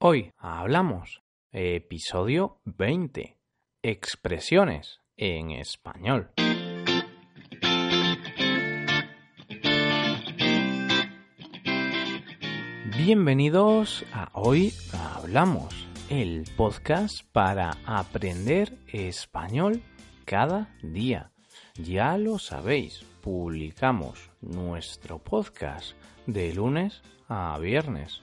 Hoy hablamos, episodio 20, expresiones en español. Bienvenidos a Hoy Hablamos, el podcast para aprender español cada día. Ya lo sabéis, publicamos nuestro podcast de lunes a viernes.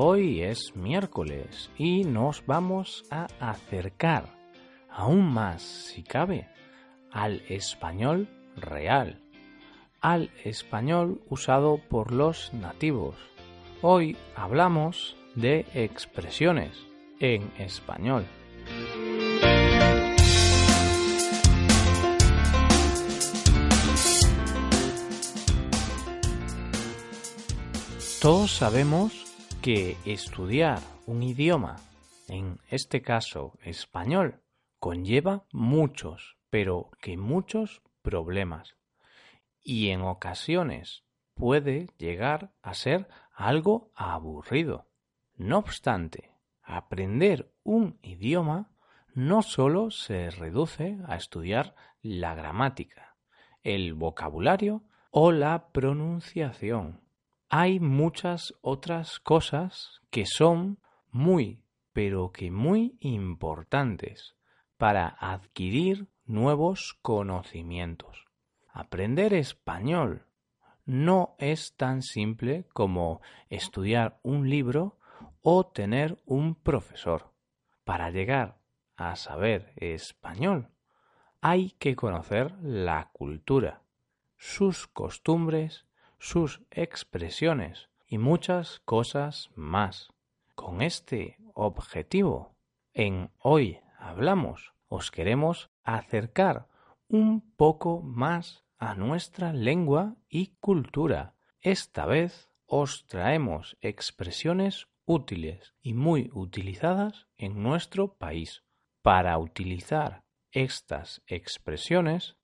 Hoy es miércoles y nos vamos a acercar aún más, si cabe, al español real, al español usado por los nativos. Hoy hablamos de expresiones en español. Todos sabemos que estudiar un idioma, en este caso español, conlleva muchos, pero que muchos problemas. Y en ocasiones puede llegar a ser algo aburrido. No obstante, aprender un idioma no solo se reduce a estudiar la gramática, el vocabulario o la pronunciación hay muchas otras cosas que son muy, pero que muy importantes para adquirir nuevos conocimientos. Aprender español no es tan simple como estudiar un libro o tener un profesor. Para llegar a saber español hay que conocer la cultura, sus costumbres sus expresiones y muchas cosas más. Con este objetivo, en Hoy Hablamos, os queremos acercar un poco más a nuestra lengua y cultura. Esta vez os traemos expresiones útiles y muy utilizadas en nuestro país. Para utilizar estas expresiones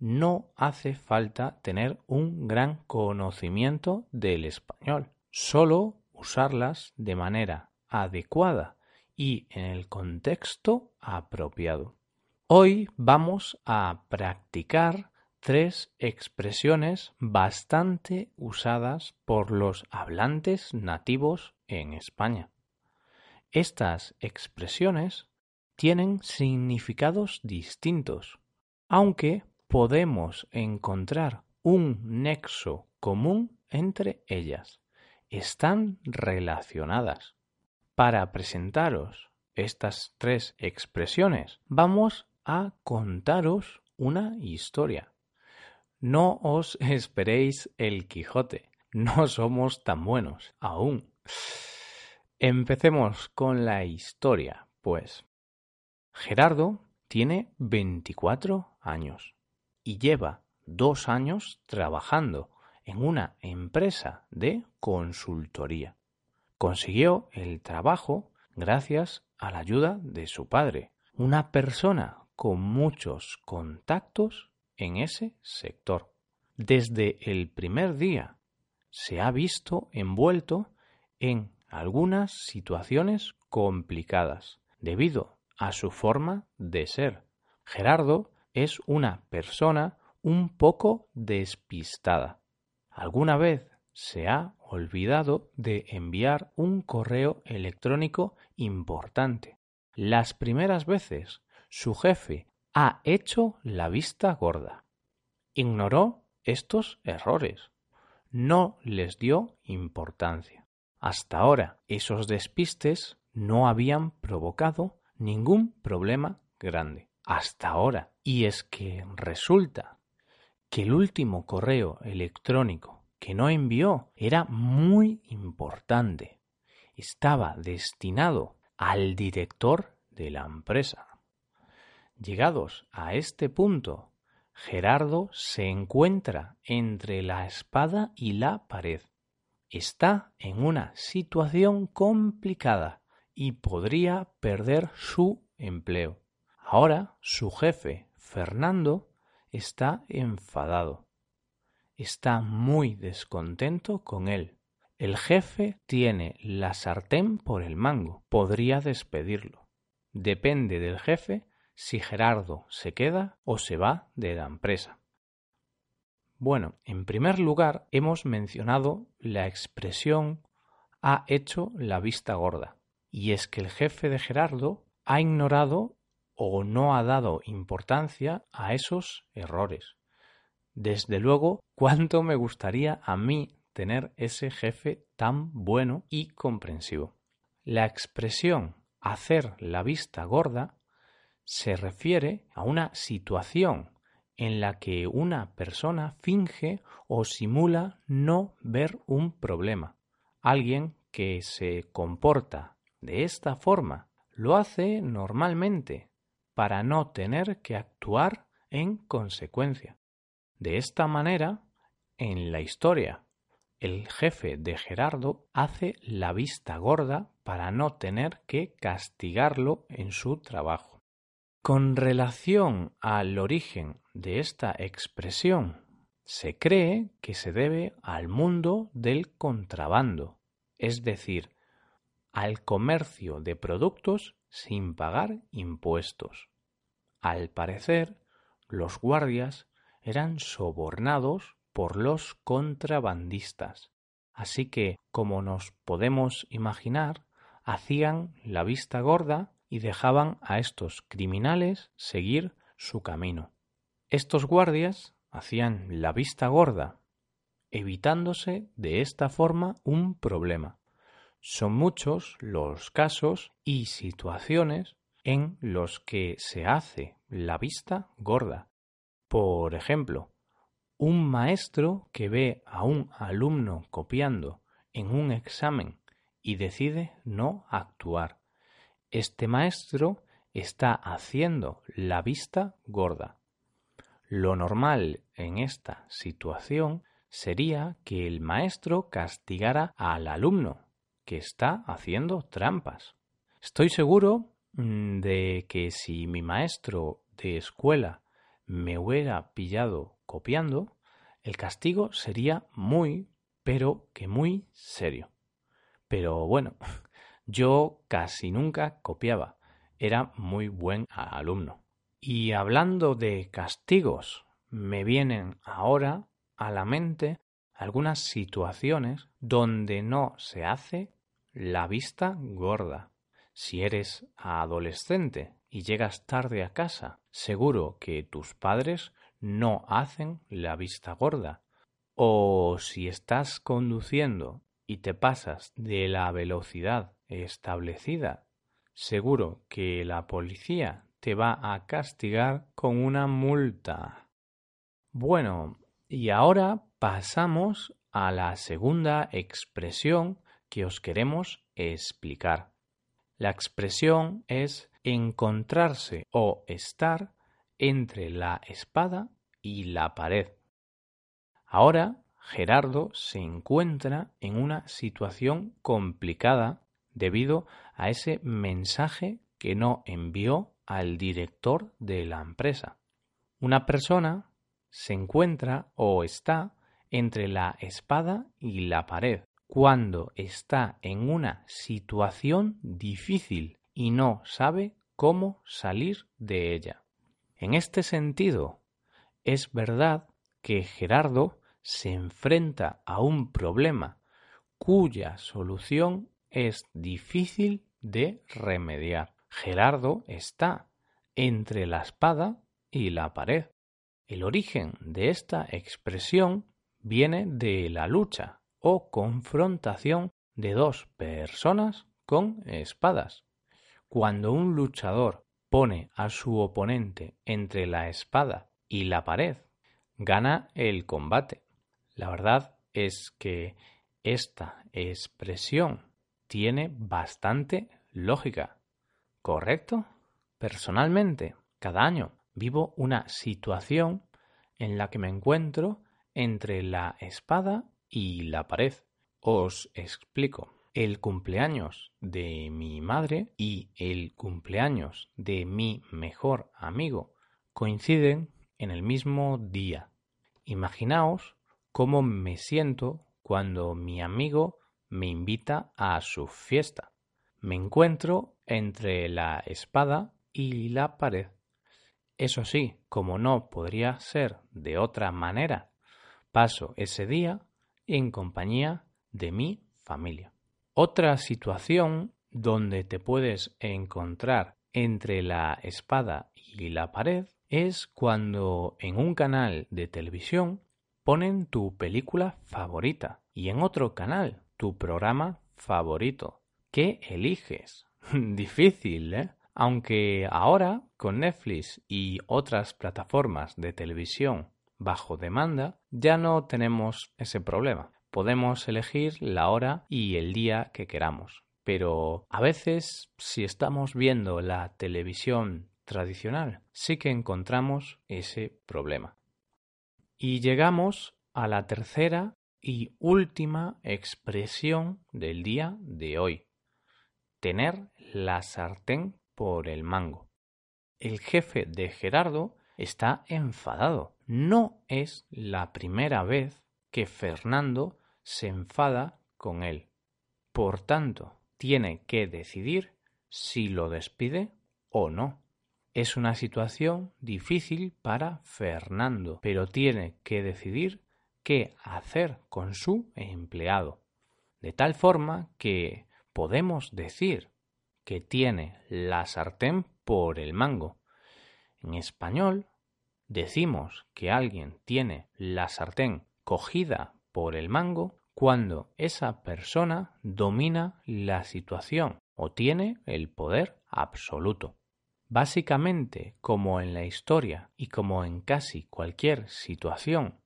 no hace falta tener un gran conocimiento del español, solo usarlas de manera adecuada y en el contexto apropiado. Hoy vamos a practicar tres expresiones bastante usadas por los hablantes nativos en España. Estas expresiones tienen significados distintos, aunque podemos encontrar un nexo común entre ellas. Están relacionadas. Para presentaros estas tres expresiones, vamos a contaros una historia. No os esperéis el Quijote, no somos tan buenos aún. Empecemos con la historia, pues. Gerardo tiene 24 años y lleva dos años trabajando en una empresa de consultoría. Consiguió el trabajo gracias a la ayuda de su padre, una persona con muchos contactos en ese sector. Desde el primer día se ha visto envuelto en algunas situaciones complicadas debido a su forma de ser. Gerardo es una persona un poco despistada. ¿Alguna vez se ha olvidado de enviar un correo electrónico importante? Las primeras veces su jefe ha hecho la vista gorda. Ignoró estos errores. No les dio importancia. Hasta ahora esos despistes no habían provocado ningún problema grande hasta ahora. Y es que resulta que el último correo electrónico que no envió era muy importante. estaba destinado al director de la empresa. Llegados a este punto, Gerardo se encuentra entre la espada y la pared. Está en una situación complicada y podría perder su empleo. Ahora su jefe, Fernando, está enfadado. Está muy descontento con él. El jefe tiene la sartén por el mango. Podría despedirlo. Depende del jefe si Gerardo se queda o se va de la empresa. Bueno, en primer lugar hemos mencionado la expresión ha hecho la vista gorda. Y es que el jefe de Gerardo ha ignorado o no ha dado importancia a esos errores. Desde luego, cuánto me gustaría a mí tener ese jefe tan bueno y comprensivo. La expresión hacer la vista gorda se refiere a una situación en la que una persona finge o simula no ver un problema. Alguien que se comporta de esta forma lo hace normalmente para no tener que actuar en consecuencia. De esta manera, en la historia, el jefe de Gerardo hace la vista gorda para no tener que castigarlo en su trabajo. Con relación al origen de esta expresión, se cree que se debe al mundo del contrabando, es decir, al comercio de productos sin pagar impuestos. Al parecer, los guardias eran sobornados por los contrabandistas, así que, como nos podemos imaginar, hacían la vista gorda y dejaban a estos criminales seguir su camino. Estos guardias hacían la vista gorda, evitándose de esta forma un problema. Son muchos los casos y situaciones en los que se hace la vista gorda. Por ejemplo, un maestro que ve a un alumno copiando en un examen y decide no actuar. Este maestro está haciendo la vista gorda. Lo normal en esta situación sería que el maestro castigara al alumno que está haciendo trampas. Estoy seguro de que si mi maestro de escuela me hubiera pillado copiando, el castigo sería muy, pero que muy serio. Pero bueno, yo casi nunca copiaba, era muy buen alumno. Y hablando de castigos, me vienen ahora a la mente algunas situaciones donde no se hace la vista gorda. Si eres adolescente y llegas tarde a casa, seguro que tus padres no hacen la vista gorda. O si estás conduciendo y te pasas de la velocidad establecida, seguro que la policía te va a castigar con una multa. Bueno, y ahora pasamos a la segunda expresión que os queremos explicar. La expresión es encontrarse o estar entre la espada y la pared. Ahora Gerardo se encuentra en una situación complicada debido a ese mensaje que no envió al director de la empresa. Una persona se encuentra o está entre la espada y la pared cuando está en una situación difícil y no sabe cómo salir de ella. En este sentido, es verdad que Gerardo se enfrenta a un problema cuya solución es difícil de remediar. Gerardo está entre la espada y la pared. El origen de esta expresión viene de la lucha o confrontación de dos personas con espadas. Cuando un luchador pone a su oponente entre la espada y la pared, gana el combate. La verdad es que esta expresión tiene bastante lógica. ¿Correcto? Personalmente, cada año vivo una situación en la que me encuentro entre la espada y la pared. Os explico. El cumpleaños de mi madre y el cumpleaños de mi mejor amigo coinciden en el mismo día. Imaginaos cómo me siento cuando mi amigo me invita a su fiesta. Me encuentro entre la espada y la pared. Eso sí, como no podría ser de otra manera, paso ese día en compañía de mi familia. Otra situación donde te puedes encontrar entre la espada y la pared es cuando en un canal de televisión ponen tu película favorita y en otro canal tu programa favorito. ¿Qué eliges? Difícil, ¿eh? Aunque ahora, con Netflix y otras plataformas de televisión bajo demanda, ya no tenemos ese problema. Podemos elegir la hora y el día que queramos. Pero a veces, si estamos viendo la televisión tradicional, sí que encontramos ese problema. Y llegamos a la tercera y última expresión del día de hoy. Tener la sartén por el mango. El jefe de Gerardo está enfadado. No es la primera vez que Fernando se enfada con él. Por tanto, tiene que decidir si lo despide o no. Es una situación difícil para Fernando, pero tiene que decidir qué hacer con su empleado. De tal forma que podemos decir que tiene la sartén por el mango. En español decimos que alguien tiene la sartén cogida por el mango cuando esa persona domina la situación o tiene el poder absoluto. Básicamente, como en la historia y como en casi cualquier situación,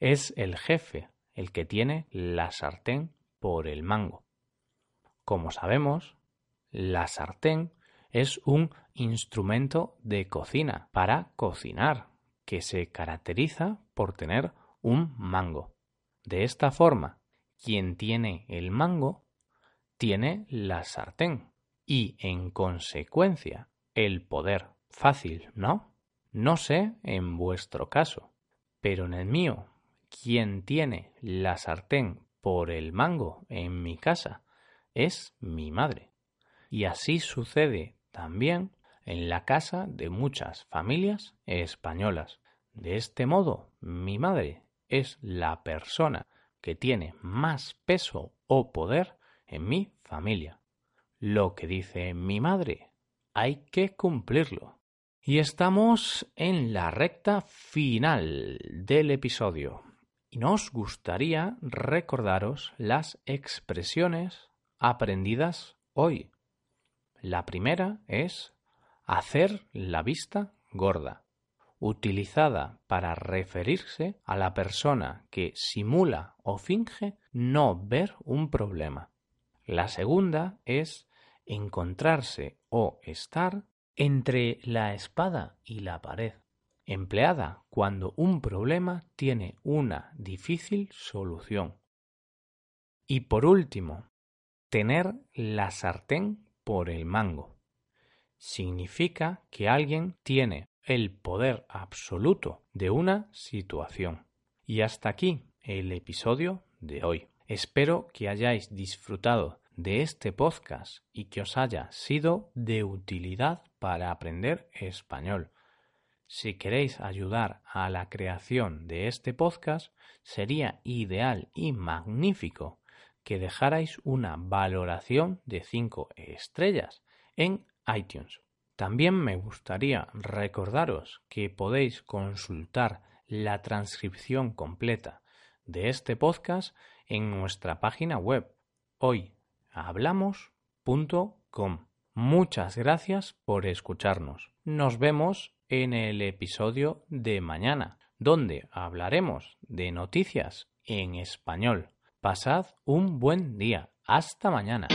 es el jefe el que tiene la sartén por el mango. Como sabemos, la sartén es un instrumento de cocina para cocinar que se caracteriza por tener un mango. De esta forma, quien tiene el mango tiene la sartén y, en consecuencia, el poder. Fácil, ¿no? No sé en vuestro caso, pero en el mío, quien tiene la sartén por el mango en mi casa es mi madre. Y así sucede también en la casa de muchas familias españolas. De este modo, mi madre es la persona que tiene más peso o poder en mi familia. Lo que dice mi madre, hay que cumplirlo. Y estamos en la recta final del episodio. Y nos gustaría recordaros las expresiones aprendidas hoy. La primera es hacer la vista gorda, utilizada para referirse a la persona que simula o finge no ver un problema. La segunda es encontrarse o estar entre la espada y la pared, empleada cuando un problema tiene una difícil solución. Y por último, tener la sartén por el mango. Significa que alguien tiene el poder absoluto de una situación. Y hasta aquí el episodio de hoy. Espero que hayáis disfrutado de este podcast y que os haya sido de utilidad para aprender español. Si queréis ayudar a la creación de este podcast, sería ideal y magnífico que dejarais una valoración de 5 estrellas en iTunes. También me gustaría recordaros que podéis consultar la transcripción completa de este podcast en nuestra página web hoyhablamos.com. Muchas gracias por escucharnos. Nos vemos en el episodio de mañana, donde hablaremos de noticias en español Pasad un buen día. Hasta mañana.